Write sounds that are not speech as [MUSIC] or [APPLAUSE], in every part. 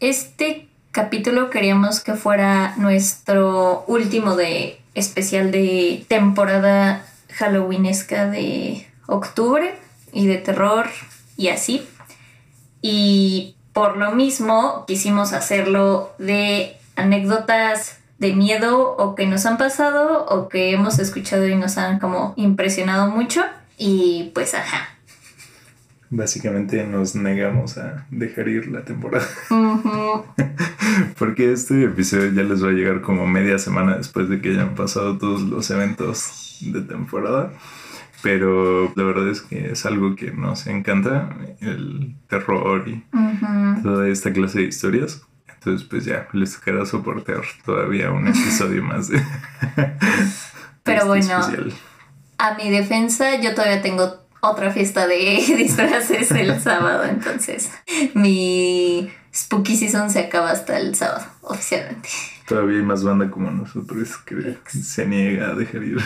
Este capítulo queríamos que fuera nuestro último de especial de temporada halloweenesca de octubre y de terror y así. Y por lo mismo quisimos hacerlo de anécdotas de miedo o que nos han pasado o que hemos escuchado y nos han como impresionado mucho. Y pues ajá. Básicamente nos negamos a dejar ir la temporada. [LAUGHS] Porque este episodio ya les va a llegar como media semana después de que hayan pasado todos los eventos de temporada. Pero la verdad es que es algo que nos encanta, el terror y toda esta clase de historias. Entonces, pues ya, les tocará soportar todavía un episodio más de... [LAUGHS] Pero [LAUGHS] este bueno, a mi defensa, yo todavía tengo otra fiesta de [LAUGHS] disfraces el [LAUGHS] sábado, entonces mi Spooky Season se acaba hasta el sábado, oficialmente. Todavía hay más banda como nosotros que se niega a dejar ir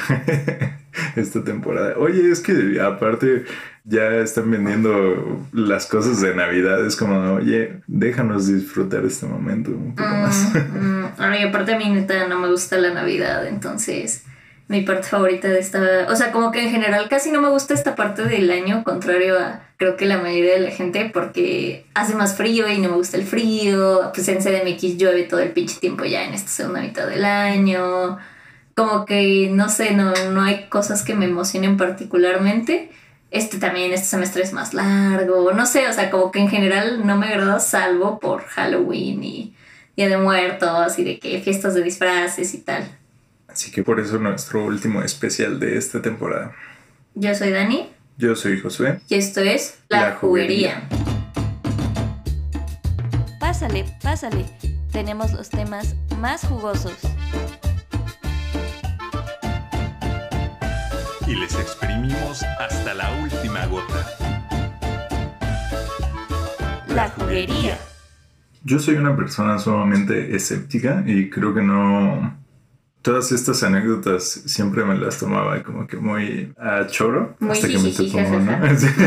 [LAUGHS] esta temporada. Oye, es que aparte ya están vendiendo las cosas de Navidad. Es como, oye, déjanos disfrutar este momento un poco más. Mm, mm. aparte a mí neta no me gusta la Navidad, entonces mi parte favorita de esta, o sea, como que en general casi no me gusta esta parte del año, contrario a creo que la mayoría de la gente, porque hace más frío y no me gusta el frío, pues en CDMX llueve todo el pinche tiempo ya en esta segunda mitad del año, como que no sé, no, no hay cosas que me emocionen particularmente. Este también, este semestre es más largo, no sé, o sea, como que en general no me agrada salvo por Halloween y Día de Muertos y de que fiestas de disfraces y tal. Así que por eso nuestro último especial de esta temporada. Yo soy Dani. Yo soy Josué. Y esto es La, Juguería. Pásale, pásale. Tenemos los temas más jugosos. Y les exprimimos hasta la última gota. La, juguería. Yo soy una persona sumamente escéptica y creo que no todas estas anécdotas siempre me las tomaba como que muy a choro hasta que me tocó, ¿no?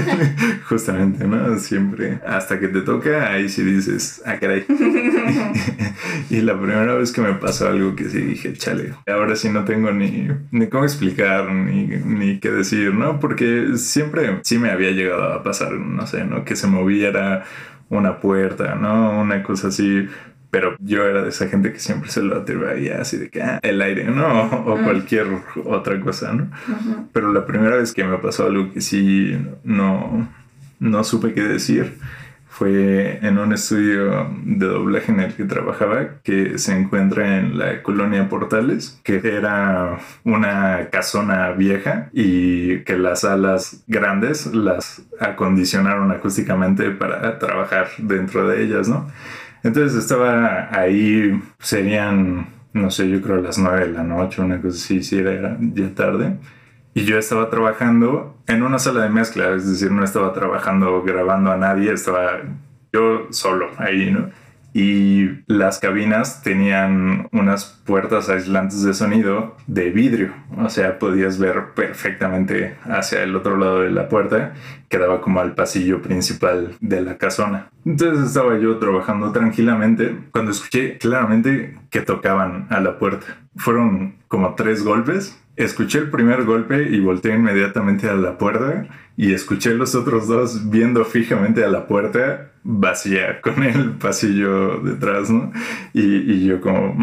[LAUGHS] Justamente, ¿no? Siempre hasta que te toca, ahí sí dices, ah, caray. [LAUGHS] y la primera vez que me pasó algo que sí dije, chale, ahora sí no tengo ni, ni cómo explicar, ni, ni qué decir, ¿no? Porque siempre sí me había llegado a pasar, no sé, ¿no? Que se moviera una puerta, ¿no? Una cosa así pero yo era de esa gente que siempre se lo atribuía así de que ah, el aire, ¿no? [LAUGHS] O, cualquier otra cosa, ¿no? Pero la primera vez que me pasó algo que sí no, no supe qué decir fue en un estudio de doblaje en el que trabajaba que se encuentra en la colonia Portales, que era una casona vieja y que las salas grandes las acondicionaron acústicamente para trabajar dentro de ellas, ¿no? Entonces estaba ahí, serían, no sé, yo creo las nueve de la noche, una cosa así, si era ya tarde. Y yo estaba trabajando en una sala de mezcla, es decir, no estaba trabajando grabando a nadie, estaba yo solo ahí, ¿no? Y las cabinas tenían unas puertas aislantes de sonido de vidrio, o sea, podías ver perfectamente hacia el otro lado de la puerta, que daba como al pasillo principal de la casona. Entonces estaba yo trabajando tranquilamente cuando escuché claramente que tocaban a la puerta. Fueron como tres golpes. Escuché el primer golpe y volteé inmediatamente a la puerta y escuché los otros dos viendo fijamente a la puerta vacía con el pasillo detrás, ¿no? Y, yo como,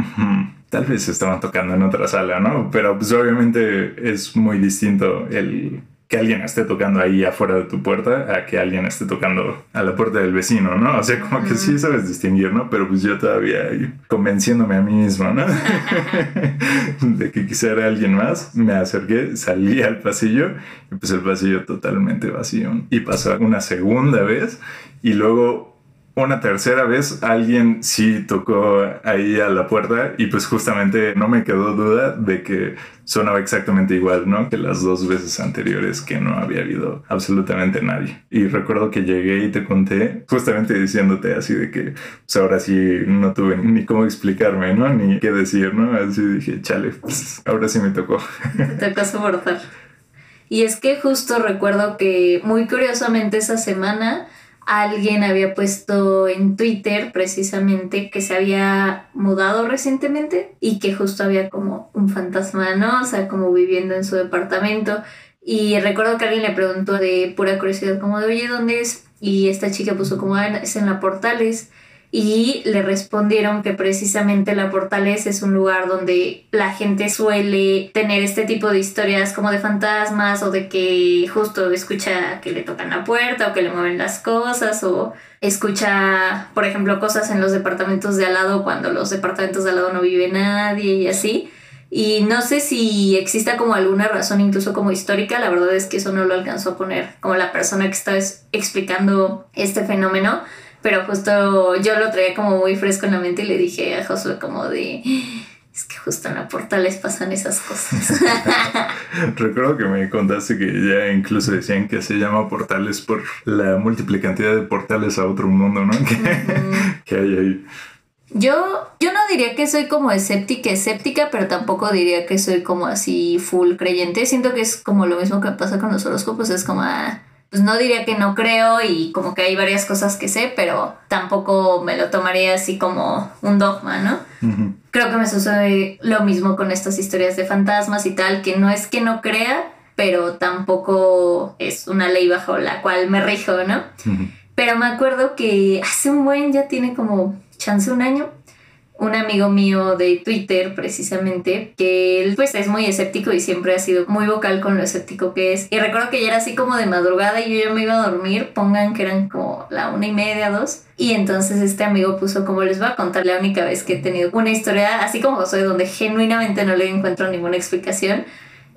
tal vez estaban tocando en otra sala, ¿no? Pero pues obviamente es muy distinto el que alguien esté tocando ahí afuera de tu puerta a que alguien esté tocando a la puerta del vecino, ¿no? O sea, como que sí sabes distinguir, ¿no? Pero pues yo todavía convenciéndome a mí mismo, ¿no? [LAUGHS] de que quisiera alguien más, me acerqué, salí al pasillo y pues el pasillo totalmente vacío. Y pasó una segunda vez y luego una tercera vez alguien sí tocó ahí a la puerta y pues justamente no me quedó duda de que sonaba exactamente igual, ¿no? Que las dos veces anteriores que no había habido absolutamente nadie. Y recuerdo que llegué y te conté justamente diciéndote así de que pues ahora sí no tuve ni cómo explicarme, ¿no? Ni qué decir, ¿no? Así dije, chale, pues ahora sí me tocó. Te tocó soportar. Y es que justo recuerdo que muy curiosamente esa semana alguien había puesto en Twitter precisamente que se había mudado recientemente y que justo había como un fantasma, ¿no? O sea, como viviendo en su departamento. Y recuerdo que alguien le preguntó de pura curiosidad, como de, oye, ¿dónde es? Y esta chica puso como, ah, es en la Portales y le respondieron que precisamente la Portales es un lugar donde la gente suele tener este tipo de historias como de fantasmas o de que justo escucha que le tocan la puerta o que le mueven las cosas o escucha, por ejemplo, cosas en los departamentos de al lado cuando los departamentos de al lado no vive nadie y así. Y no sé si exista como alguna razón incluso como histórica, la verdad es que eso no lo alcanzó a poner como la persona que estaba explicando este fenómeno, pero justo yo lo traía como muy fresco en la mente y le dije a Josué como de... Es que justo en la portales pasan esas cosas. [LAUGHS] Recuerdo que me contaste que ya incluso decían que se llama portales por la múltiple cantidad de portales a otro mundo, ¿no? [LAUGHS] Que, hay ahí. Yo, yo no diría que soy como escéptica, escéptica, pero tampoco diría que soy como así full creyente. Siento que es como lo mismo que pasa con los horóscopos, es como, ah, pues no diría que no creo y como que hay varias cosas que sé, pero tampoco me lo tomaría así como un dogma, ¿no? Creo que me sucede lo mismo con estas historias de fantasmas y tal, que no es que no crea, pero tampoco es una ley bajo la cual me rijo, ¿no? Pero me acuerdo que hace un buen, ya tiene como chance un año, un amigo mío de Twitter precisamente, que él pues es muy escéptico y siempre ha sido muy vocal con lo escéptico que es. Y recuerdo que ya era así como de madrugada y yo ya me iba a dormir, pongan que eran como la una y media, dos. Y entonces este amigo puso como les voy a contar la única vez que he tenido una historia, así como soy, donde genuinamente no le encuentro ninguna explicación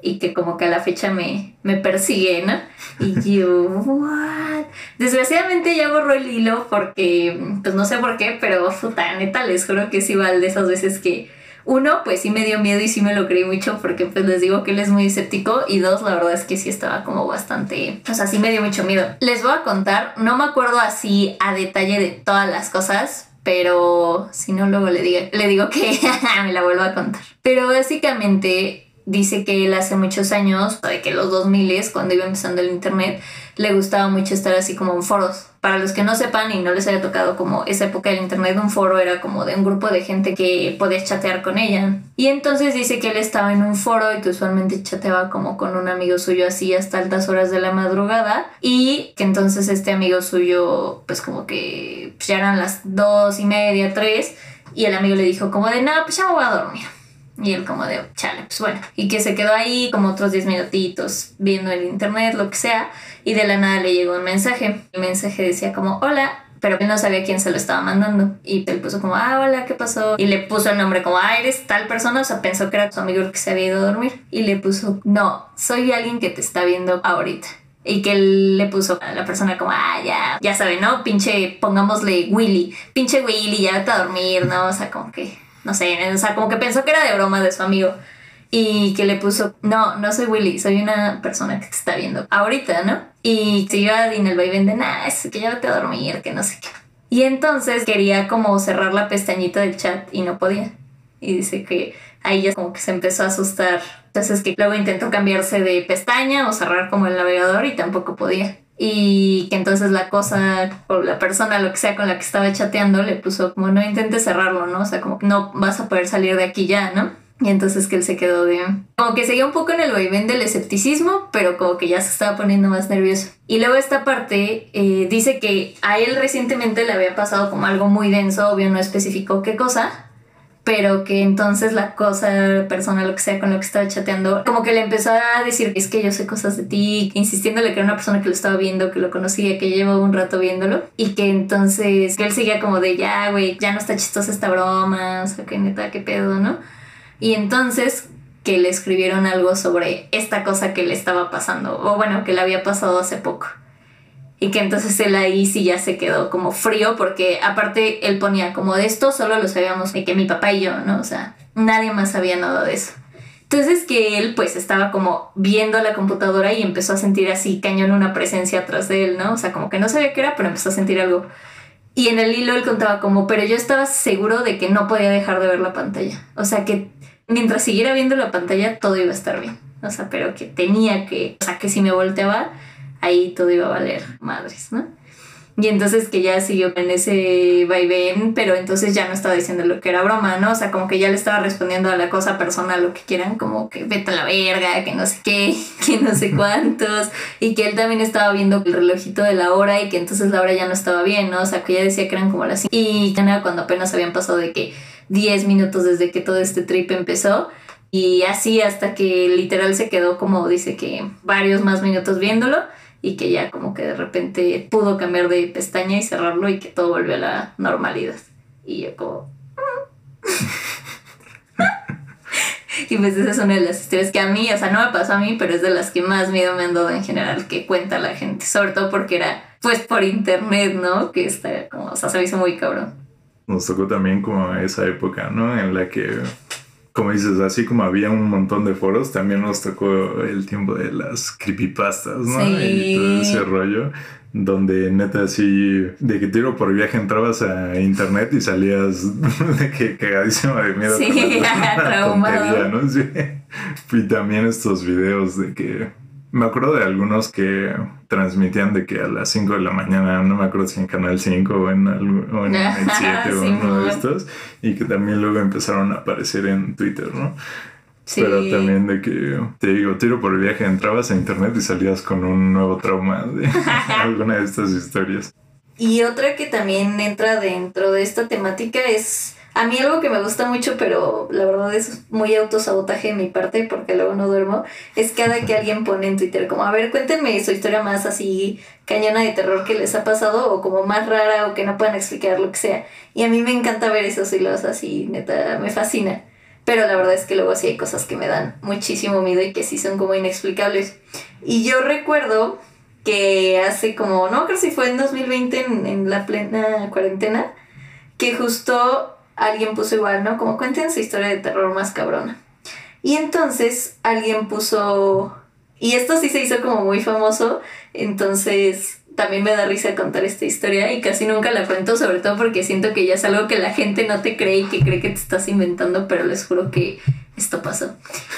y que como que a la fecha me, me persigue, ¿no? Y [LAUGHS] yo, ¿what? Desgraciadamente ya borró el hilo porque, pues no sé por qué, pero puta, neta, les juro que es igual de esas veces que uno, pues sí me dio miedo y sí me lo creí mucho porque pues les digo que él es muy escéptico y dos, la verdad es que sí estaba como bastante, o sea, sí me dio mucho miedo. Les voy a contar, no me acuerdo así a detalle de todas las cosas, pero si no luego le digo, le digo que [LAUGHS] me la vuelvo a contar. Pero básicamente dice que él hace muchos años, de que los 2000 cuando iba empezando el internet, le gustaba mucho estar así como en foros. Para los que no sepan y no les haya tocado como esa época del internet, un foro era como de un grupo de gente que podías chatear con ella. Y entonces dice que él estaba en un foro y que usualmente chateaba como con un amigo suyo así hasta altas horas de la madrugada y que entonces este amigo suyo pues como que ya eran las dos y media, tres y el amigo le dijo como de nada, pues ya me voy a dormir. Y él como de, chale, pues bueno. Y que se quedó ahí como otros 10 minutitos viendo el internet, lo que sea. Y de la nada le llegó un mensaje. El mensaje decía como, hola, pero él no sabía quién se lo estaba mandando. Y él puso como, ah, hola, ¿qué pasó? Y le puso el nombre como, ah, eres tal persona. O sea, pensó que era su amigo el que se había ido a dormir. Y le puso, no, soy alguien que te está viendo ahorita. Y que él le puso a la persona como, ah, ya, ya sabe, ¿no? Pinche, pongámosle Willy. Pinche Willy, ya vete a dormir, ¿no? O sea, como que no sé, o sea, como que pensó que era de broma de su amigo. Y que le puso, no, no soy Willy, soy una persona que te está viendo ahorita, ¿no? Y se iba en el vaivén de, nada, es que ya vete a dormir, que no sé qué. Y entonces quería como cerrar la pestañita del chat y no podía. Y dice que ahí ya como que se empezó a asustar. Entonces que luego intentó cambiarse de pestaña o cerrar como el navegador y tampoco podía y que entonces la cosa o la persona, lo que sea con la que estaba chateando, le puso como no intentes cerrarlo, ¿no? O sea, como no vas a poder salir de aquí ya, ¿no? Y entonces que él se quedó de... Como que seguía un poco en el vaivén del escepticismo, pero como que ya se estaba poniendo más nervioso. Y luego esta parte eh, dice que a él recientemente le había pasado como algo muy denso, obvio no especificó qué cosa, pero que entonces la cosa, persona, lo que sea con lo que estaba chateando, como que le empezó a decir, es que yo sé cosas de ti, insistiéndole que era una persona que lo estaba viendo, que lo conocía, que llevaba un rato viéndolo, y que entonces, que él seguía como de, ya, güey, ya no está chistosa esta broma, o sea, que neta, qué pedo, ¿no? Y entonces que le escribieron algo sobre esta cosa que le estaba pasando, o bueno, que le había pasado hace poco. Y que entonces él ahí sí ya se quedó como frío porque aparte él ponía como de esto solo lo sabíamos que mi papá y yo, ¿no? O sea, nadie más sabía nada de eso. Entonces que él pues estaba como viendo la computadora y empezó a sentir así cañón una presencia atrás de él, ¿no? O sea, como que no sabía qué era, pero empezó a sentir algo. Y en el hilo él contaba como, pero yo estaba seguro de que no podía dejar de ver la pantalla. O sea, que mientras siguiera viendo la pantalla todo iba a estar bien. O sea, pero que tenía que, o sea, que si me volteaba ahí todo iba a valer madres, ¿no? Y entonces que ya siguió en ese vaivén, pero entonces ya no estaba diciendo lo que era broma, ¿no? O sea, como que ya le estaba respondiendo a la cosa personal, lo que quieran, como que vete a la verga, que no sé qué, [LAUGHS] que no sé cuántos, y que él también estaba viendo el relojito de la hora y que entonces la hora ya no estaba bien, ¿no? O sea, que ya decía que eran como las... Y era cuando apenas habían pasado de que 10 minutos desde que todo este trip empezó. Y así hasta que literal se quedó como dice que varios más minutos viéndolo y que ya como que de repente pudo cambiar de pestaña y cerrarlo y que todo volvió a la normalidad. Y yo como... [LAUGHS] y pues esa es una de las historias que a mí, o sea, no me pasó a mí, pero es de las que más miedo me han dado en general que cuenta la gente, sobre todo porque era pues por internet, ¿no? Que está como, o sea, se me hizo muy cabrón. Nos tocó también como esa época, ¿no? En la que como dices, así como había un montón de foros, también nos tocó el tiempo de las creepypastas, ¿no? Y todo ese rollo, donde neta así, de que tiro por viaje entrabas a internet y salías [LAUGHS] de que cagadísimo de miedo. Sí, [LAUGHS] [LAUGHS] traumado. ¿no? Sí. Y también estos videos de que me acuerdo de algunos que transmitían de que a las 5 de la mañana, no me acuerdo si en Canal 5 o en, o en [LAUGHS] el 7 o uno de estos, y que también luego empezaron a aparecer en Twitter, ¿no? Sí. Pero también de que, te digo, tiro por el viaje, entrabas a internet y salías con un nuevo trauma de [LAUGHS] alguna de estas historias. Y otra que también entra dentro de esta temática es a mí algo que me gusta mucho, pero la verdad es muy autosabotaje de mi parte porque luego no duermo, es cada que alguien pone en Twitter como, a ver, cuéntenme su historia más así cañona de terror que les ha pasado o como más rara o que no puedan explicar lo que sea. Y a mí me encanta ver esos hilos así, neta, me fascina. Pero la verdad es que luego sí hay cosas que me dan muchísimo miedo y que sí son como inexplicables. Y yo recuerdo que hace como, no creo si fue en 2020 en, en la plena cuarentena, que justo alguien puso igual, ¿no? Como cuenten su historia de terror más cabrona. Y entonces alguien puso, y esto sí se hizo como muy famoso, entonces también me da risa contar esta historia y casi nunca la cuento, sobre todo porque siento que ya es algo que la gente no te cree y que cree que te estás inventando, pero les juro que esto pasó.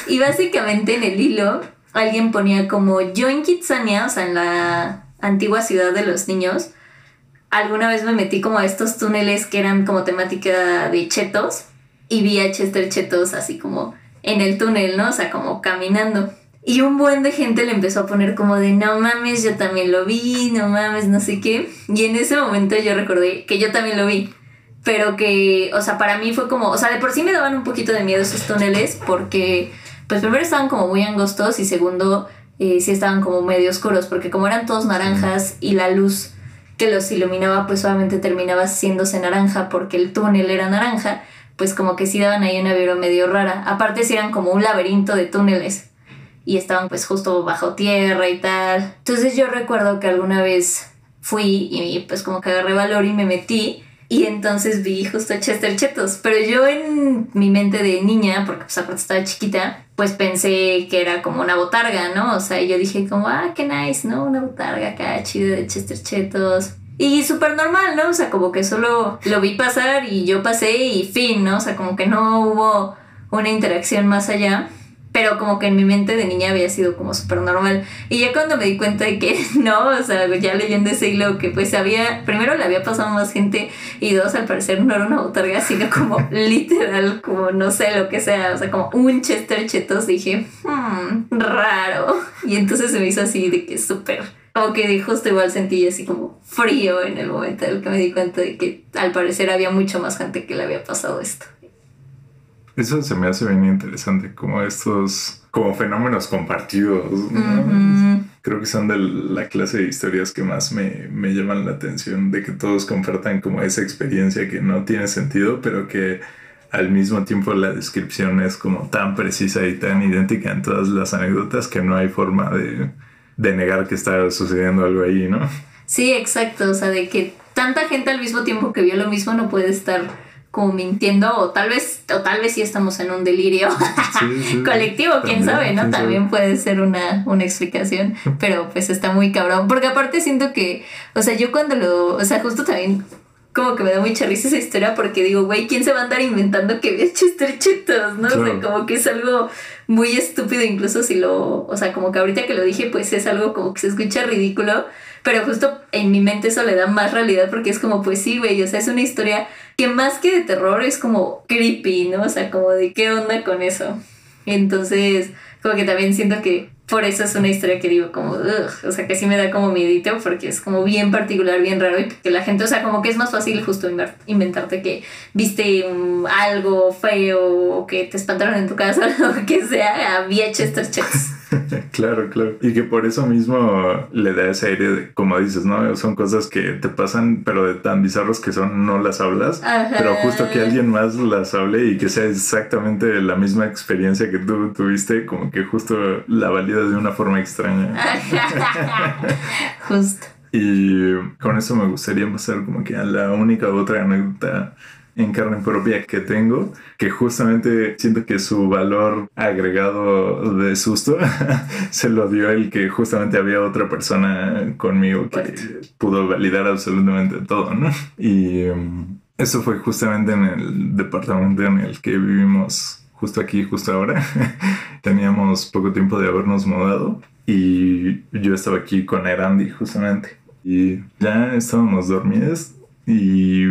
Y básicamente en el hilo alguien ponía como yo en Kitsania, o sea, en la antigua ciudad de los niños, alguna vez me metí como a estos túneles que eran como temática de chetos y vi a Chester Chetos así como en el túnel, ¿no? O sea, como caminando. Y un buen de gente le empezó a poner como de, no mames, yo también lo vi, no mames, no sé qué. Y en ese momento yo recordé que yo también lo vi. Pero que, o sea, para mí fue como, o sea, de por sí me daban un poquito de miedo esos túneles porque, pues primero estaban como muy angostos y segundo, eh, sí estaban como medio oscuros porque como eran todos naranjas y la luz que los iluminaba pues solamente terminaba haciéndose naranja porque el túnel era naranja, pues como que sí daban ahí una vibra medio rara. Aparte sí eran como un laberinto de túneles y estaban pues justo bajo tierra y tal. Entonces yo recuerdo que alguna vez fui y pues como que agarré valor y me metí y entonces vi justo Chester Chetos. Pero yo en mi mente de niña, porque pues aparte estaba chiquita, pues pensé que era como una botarga, ¿no? O sea, yo dije como, ah, qué nice, ¿no? Una botarga acá chida de Chester Chetos. Y súper normal, ¿no? O sea, como que solo lo vi pasar y yo pasé y fin, ¿no? O sea, como que no hubo una interacción más allá pero como que en mi mente de niña había sido como súper normal. Y ya cuando me di cuenta de que [LAUGHS] no, o sea, ya leyendo ese hilo, que pues había, primero le había pasado más gente y dos, al parecer no era una botarga, sino como [LAUGHS] literal, como no sé lo que sea, o sea, como un Chester Chetos, dije, hmm, raro. Y entonces se me hizo así de que súper como que justo igual sentí así como frío en el momento en el que me di cuenta de que al parecer había mucho más gente que le había pasado esto. Eso se me hace bien interesante, como estos, como fenómenos compartidos. Creo que son de la clase de historias que más me, me llaman la atención, de que todos compartan como esa experiencia que no tiene sentido, pero que al mismo tiempo la descripción es como tan precisa y tan idéntica en todas las anécdotas que no hay forma de, de negar que está sucediendo algo ahí, ¿no? Sí, exacto, o sea, de que tanta gente al mismo tiempo que vio lo mismo no puede estar como mintiendo o tal vez o tal vez sí estamos en un delirio [LAUGHS] colectivo, quién sabe, ¿no? También puede ser una, una explicación, pero pues está muy cabrón, porque aparte siento que, o sea, yo cuando lo, o sea, justo también como que me da mucha risa esa historia porque digo, güey, ¿quién se va a andar inventando que ve Chester Chetos? ¿No? O sea, como que es algo muy estúpido incluso si lo, o sea, como que ahorita que lo dije, pues es algo como que se escucha ridículo, pero justo en mi mente eso le da más realidad porque es como, pues sí, güey, o sea, es una historia que más que de terror es como creepy, ¿no? O sea, como de qué onda con eso. Entonces, como que también siento que por eso es una historia que digo como, o sea, que sí me da como miedito porque es como bien particular, bien raro y que la gente, o sea, como que es más fácil justo inventarte que viste algo feo o que te espantaron en tu casa [LAUGHS] o que sea a VHS checks. [LAUGHS] claro, claro. Y que por eso mismo le da ese aire de, como dices, ¿no? Son cosas que te pasan, pero de tan bizarros que son, no las hablas. Pero justo que alguien más las hable y que sea exactamente la misma experiencia que tú tuviste, como que justo la valida de una forma extraña. [LAUGHS] [LAUGHS] justo. Y con eso me gustaría pasar como que a la única otra anécdota en carne propia que tengo, que justamente siento que su valor agregado de susto [LAUGHS] se lo dio el que justamente había otra persona conmigo que pudo validar absolutamente todo, ¿no? Y um, eso fue justamente en el departamento en el que vivimos justo aquí, justo ahora. [LAUGHS] Teníamos poco tiempo de habernos mudado y yo estaba aquí con Erandi justamente. Y ya estábamos dormidos y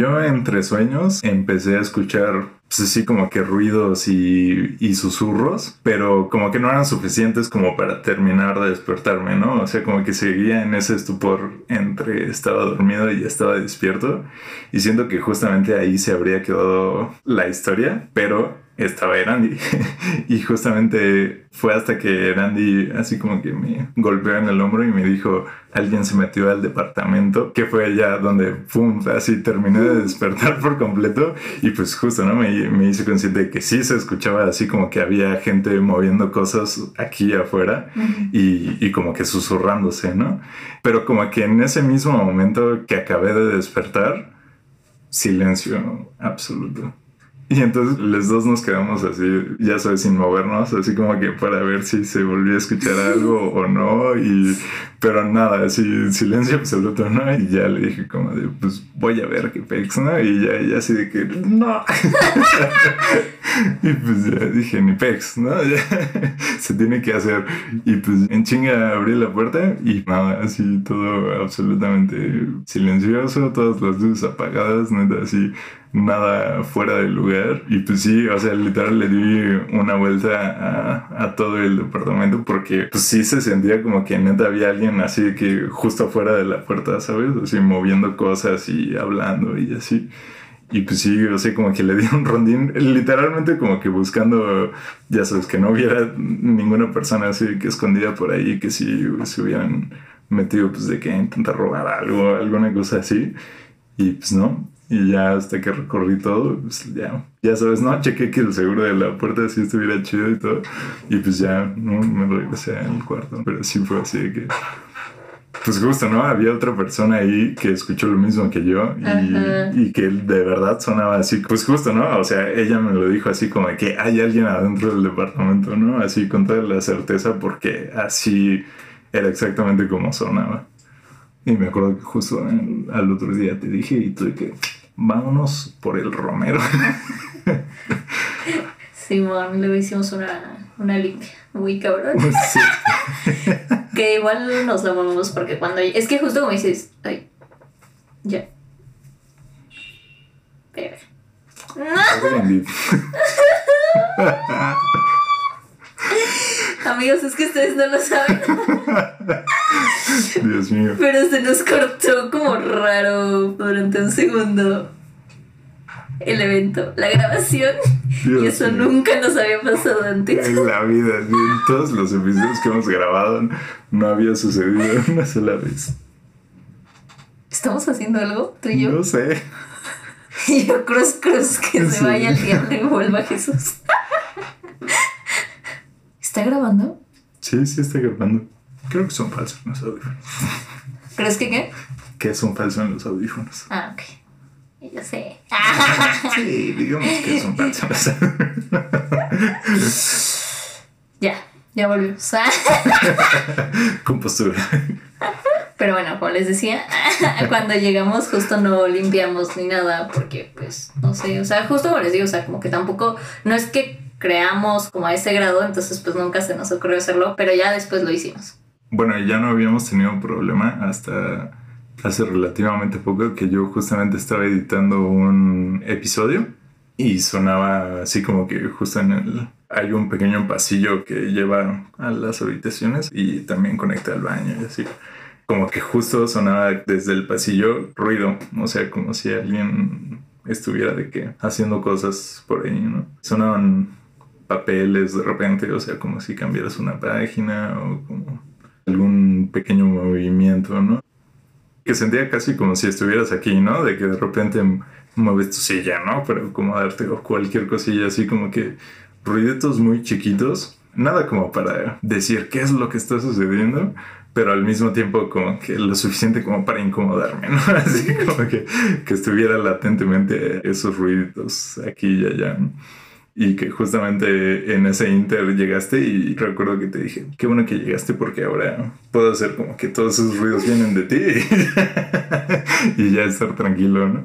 yo entre sueños empecé a escuchar pues así como que ruidos y, y, susurros, pero como que no eran suficientes como para terminar de despertarme, ¿no? O sea, como que seguía en ese estupor entre estaba dormido y estaba despierto y siento que justamente ahí se habría quedado la historia, pero estaba Erandi. [LAUGHS] y justamente fue hasta que Erandi así como que me golpeó en el hombro y me dijo, alguien se metió al departamento, que fue allá donde, pum, así terminé de despertar por completo. Y pues justo, ¿no? Me, me hice consciente de que sí se escuchaba así como que había gente moviendo cosas aquí afuera y, y como que susurrándose, ¿no? Pero como que en ese mismo momento que acabé de despertar, silencio absoluto. Y entonces los dos nos quedamos así, ya sabes, sin movernos, así como que para ver si se volvía a escuchar algo [LAUGHS] o no. Y, pero nada, así silencio absoluto, ¿no? Y ya le dije como de, pues voy a ver qué pex, ¿no? Y ya, ya así de que, no. [LAUGHS] y pues ya dije, ni pex, ¿no? [LAUGHS] se tiene que hacer. Y pues en chinga abrí la puerta y nada, así todo absolutamente silencioso, todas las luces apagadas, neta, así nada fuera del lugar. Y pues sí, o sea, literal le di una vuelta a, a, todo el departamento porque pues sí se sentía como que neta había alguien así que justo afuera de la puerta, ¿sabes? Así moviendo cosas y hablando y así. Y pues sí, o sea, como que le di un rondín, literalmente como que buscando, ya sabes, que no hubiera ninguna persona así que escondida por ahí, que si se hubieran metido pues de que intentar robar algo, alguna cosa así. Y pues no, y ya hasta que recorrí todo, pues ya, ya sabes, no, chequé que el seguro de la puerta sí estuviera chido y todo. Y pues ya, no, me regresé al cuarto. Pero sí fue así de que, pues justo, ¿no? Había otra persona ahí que escuchó lo mismo que yo y, y, que de verdad sonaba así. Pues justo, ¿no? O sea, ella me lo dijo así como que hay alguien adentro del departamento, ¿no? Así con toda la certeza porque así era exactamente como sonaba. Y me acuerdo que justo al otro día te dije y tuve que vámonos por el Romero. Simón, luego hicimos una, una limpia muy cabrón. [LAUGHS] [LAUGHS] que igual nos la movemos porque cuando... Es que justo como dices, ay, ya. Pero... [LAUGHS] Amigos, es que ustedes no lo saben. [LAUGHS] Dios mío. Pero se nos cortó como raro durante un segundo el evento, la grabación. y eso nunca nos había pasado antes. En la vida, en todos los episodios que hemos grabado no había sucedido una sola vez. ¿Estamos haciendo algo, tú y yo? No sé. [LAUGHS] Y yo, cruz, cruz, que se vaya el diablo y vuelva Jesús. ¿Está grabando? Sí, sí está grabando. Creo que son falsos los audífonos. ¿Crees que qué? Que son falsos en los audífonos. Ah, ok. Yo sé. [LAUGHS] sí, digamos que son falsos. [LAUGHS] ya, ya volvimos. [LAUGHS] Compostura. Pero bueno, como les decía, cuando llegamos justo no limpiamos ni nada porque pues no sé, o sea, justo como les digo, o sea, como que tampoco, no es que creamos como a ese grado, entonces pues nunca se nos ocurrió hacerlo, pero ya después lo hicimos. bueno, ya no habíamos tenido problema hasta hace relativamente poco que yo justamente estaba editando un episodio y sonaba así como que justo en el... Hay un pequeño pasillo que lleva a las habitaciones y también conecta al baño y así. Como que justo sonaba desde el pasillo ruido, o sea, como si alguien estuviera de que haciendo cosas por ahí, ¿no? Sonaban papeles de repente, o sea, como si cambiaras una página o como algún pequeño movimiento, ¿no? Que sentía casi como si estuvieras aquí, ¿no? De que de repente mueves tu silla, ¿no? Para acomodarte o cualquier cosilla así como que ruiditos muy chiquitos. Nada como para decir qué es lo que está sucediendo, pero al mismo tiempo como que lo suficiente como para incomodarme, ¿no? [LAUGHS] Así como que, que estuviera latentemente esos ruiditos aquí y allá. Y que justamente en ese inter llegaste y recuerdo que te dije, qué bueno que llegaste porque ahora puedo hacer como que todos esos ruidos vienen de ti [LAUGHS] y ya estar tranquilo, ¿no?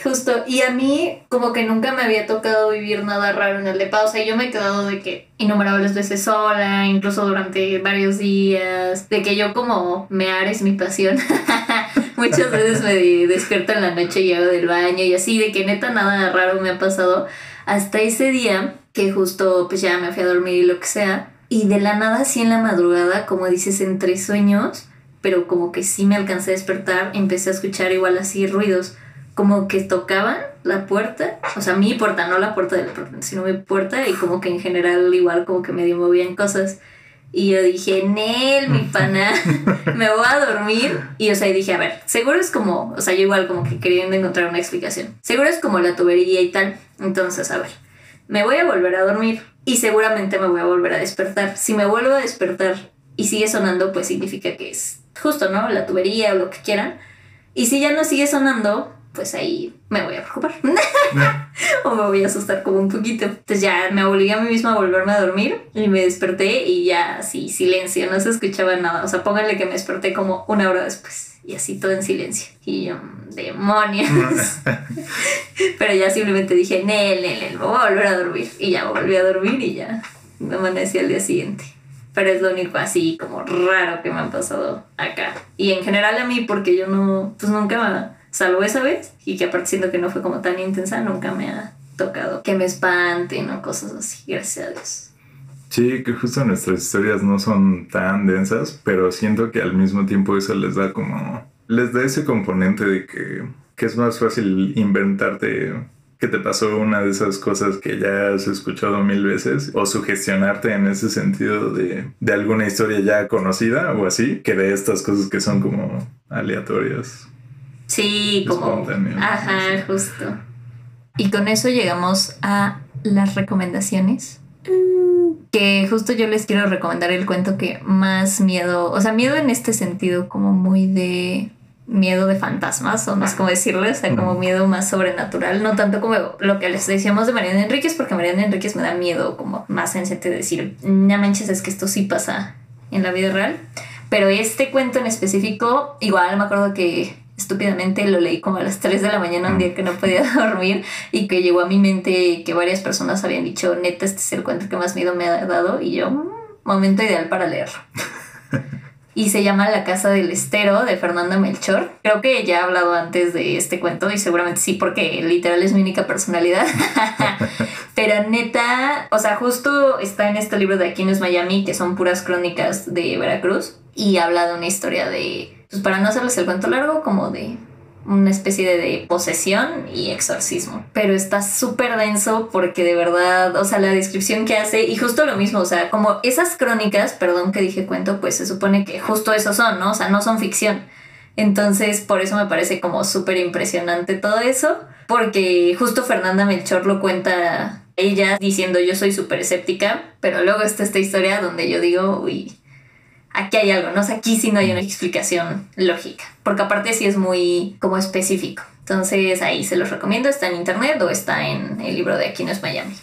Justo, y a mí como que nunca me había tocado vivir nada raro en el depa, o sea, yo me he quedado de que innumerables veces sola, incluso durante varios días, de que yo como mear es mi pasión, [LAUGHS] muchas veces me despierto en la noche y hago del baño y así, de que neta nada raro me ha pasado, hasta ese día que justo pues ya me fui a dormir y lo que sea, y de la nada así en la madrugada, como dices, entre sueños, pero como que sí me alcancé a despertar, empecé a escuchar igual así ruidos como que tocaban la puerta, o sea, mi puerta, no la puerta del sino mi puerta, y como que en general igual como que medio movían cosas. Y yo dije, Nel, mi [LAUGHS] pana, [LAUGHS] me voy a dormir. Y o sea, dije, a ver, seguro es como, o sea, yo igual como que queriendo encontrar una explicación. Seguro es como la tubería y tal. Entonces, a ver, me voy a volver a dormir y seguramente me voy a volver a despertar. Si me vuelvo a despertar y sigue sonando, pues significa que es justo, ¿no? La tubería o lo que quieran. Y si ya no sigue sonando, pues ahí me voy a preocupar. [LAUGHS] o me voy a asustar como un poquito. Entonces ya me obligué a mí misma a volverme a dormir y me desperté y ya así, silencio, no se escuchaba nada. O sea, pónganle que me desperté como una hora después y así todo en silencio. Y yo, demonios. [LAUGHS] Pero ya simplemente dije, Nel, Nel, voy a volver a dormir. Y ya volví a dormir y ya me amanecí al día siguiente. Pero es lo único así como raro que me ha pasado acá. Y en general a mí, porque yo no, pues nunca salvo esa vez, y que aparte siento que no fue como tan intensa, nunca me ha tocado que me espanten o cosas así, gracias a Dios. Sí, que justo nuestras historias no son tan densas, pero siento que al mismo tiempo eso les da como, les da ese componente de que, que es más fácil inventarte que te pasó una de esas cosas que ya has escuchado mil veces o sugestionarte en ese sentido de, de alguna historia ya conocida o así, que de estas cosas que son como aleatorias. Sí, como... Ajá, justo. Y con eso llegamos a las recomendaciones. Que justo yo les quiero recomendar el cuento que más miedo, o sea, miedo en este sentido como muy de miedo de fantasmas, o no sé cómo decirlo, o sea, como miedo más sobrenatural, no tanto como lo que les decíamos de Mariana Enríquez, porque Mariana Enríquez me da miedo como más en sentido de decir, no manches, es que esto sí pasa en la vida real. Pero este cuento en específico, igual me acuerdo que estúpidamente lo leí como a las 3 de la mañana un día que no podía [LAUGHS] dormir y que llegó a mi mente que varias personas habían dicho, neta, este es el cuento que más miedo me ha dado y yo, mm, momento ideal para leerlo. [LAUGHS] y se llama La Casa del Estero de Fernanda Melchor. Creo que ya he hablado antes de este cuento y seguramente sí porque literal es mi única personalidad. [LAUGHS] Pero neta, o sea, justo está en este libro de Aquí es Miami, que son puras crónicas de Veracruz y habla de una historia de pues para no hacerles el cuento largo, como de una especie de, posesión y exorcismo. Pero está súper denso porque de verdad, o sea, la descripción que hace, y justo lo mismo, o sea, como esas crónicas, perdón que dije cuento, pues se supone que justo eso son, ¿no? O sea, no son ficción. Entonces, por eso me parece como súper impresionante todo eso, porque justo Fernanda Melchor lo cuenta ella diciendo yo soy súper escéptica, pero luego está esta historia donde yo digo, uy, aquí hay algo, ¿no? O aquí sí no hay una explicación lógica, porque aparte sí es muy como específico. Entonces ahí se los recomiendo, está en internet o está en el libro de Aquí no es Miami.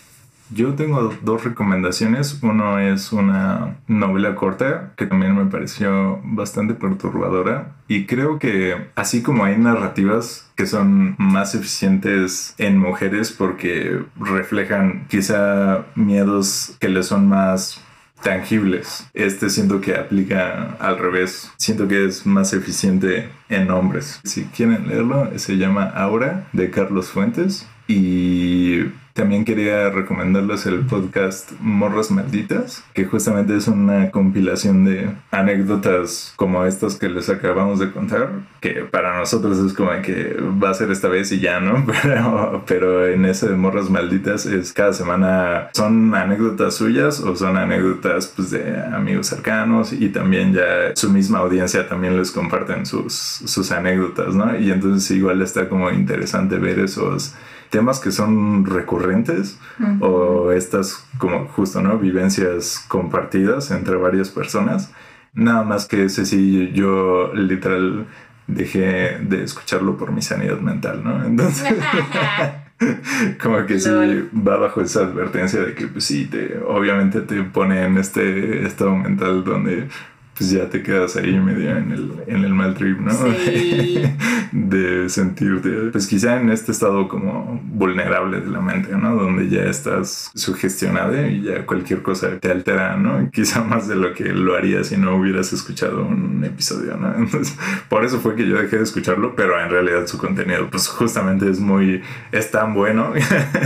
Yo tengo dos recomendaciones. Uno es una novela corta que también me pareció bastante perturbadora. Y creo que así como hay narrativas que son más eficientes en mujeres porque reflejan quizá miedos que les son más tangibles. Este siento que aplica al revés. Siento que es más eficiente en nombres. Si quieren leerlo, se llama Aura de Carlos Fuentes. Y también quería recomendarles el podcast Morras Malditas, que justamente es una compilación de anécdotas como estas que les acabamos de contar, que para nosotros es como que va a ser esta vez y ya, ¿no? [LAUGHS] Pero, pero en ese de Morras Malditas es cada semana son anécdotas suyas o son anécdotas pues, de amigos cercanos y también ya su misma audiencia también les comparten sus, sus anécdotas, ¿no? Y entonces igual está como interesante ver esos temas que son recurrentes o estas como justo, ¿no? Vivencias compartidas entre varias personas. Nada más que ese sí, yo literal dejé de escucharlo por mi sanidad mental, ¿no? Entonces... [LAUGHS] como que sí va bajo esa advertencia de que pues sí te obviamente te pone en este estado mental donde pues ya te quedas ahí medio en el, en el mal trip, ¿no? Sí. [LAUGHS] de sentirte, pues quizá en este estado como vulnerable de la mente, ¿no? Donde ya estás sugestionado y ya cualquier cosa te altera, ¿no? Quizá [LAUGHS] más de lo que lo harías si no hubieras escuchado un episodio, ¿no? Entonces, por eso fue que yo dejé de escucharlo, pero en realidad su contenido, pues justamente es muy, es tan bueno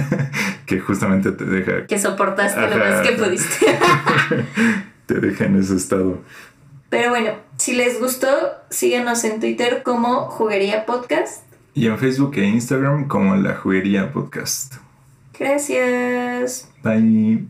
[LAUGHS] que justamente te deja... Que soportaste lo más que pudiste. [LAUGHS] te deja en ese estado. Pero bueno, si les gustó, síganos en Twitter como Juguería Podcast. Y en Facebook e Instagram como La Juguería Podcast. Gracias. Bye.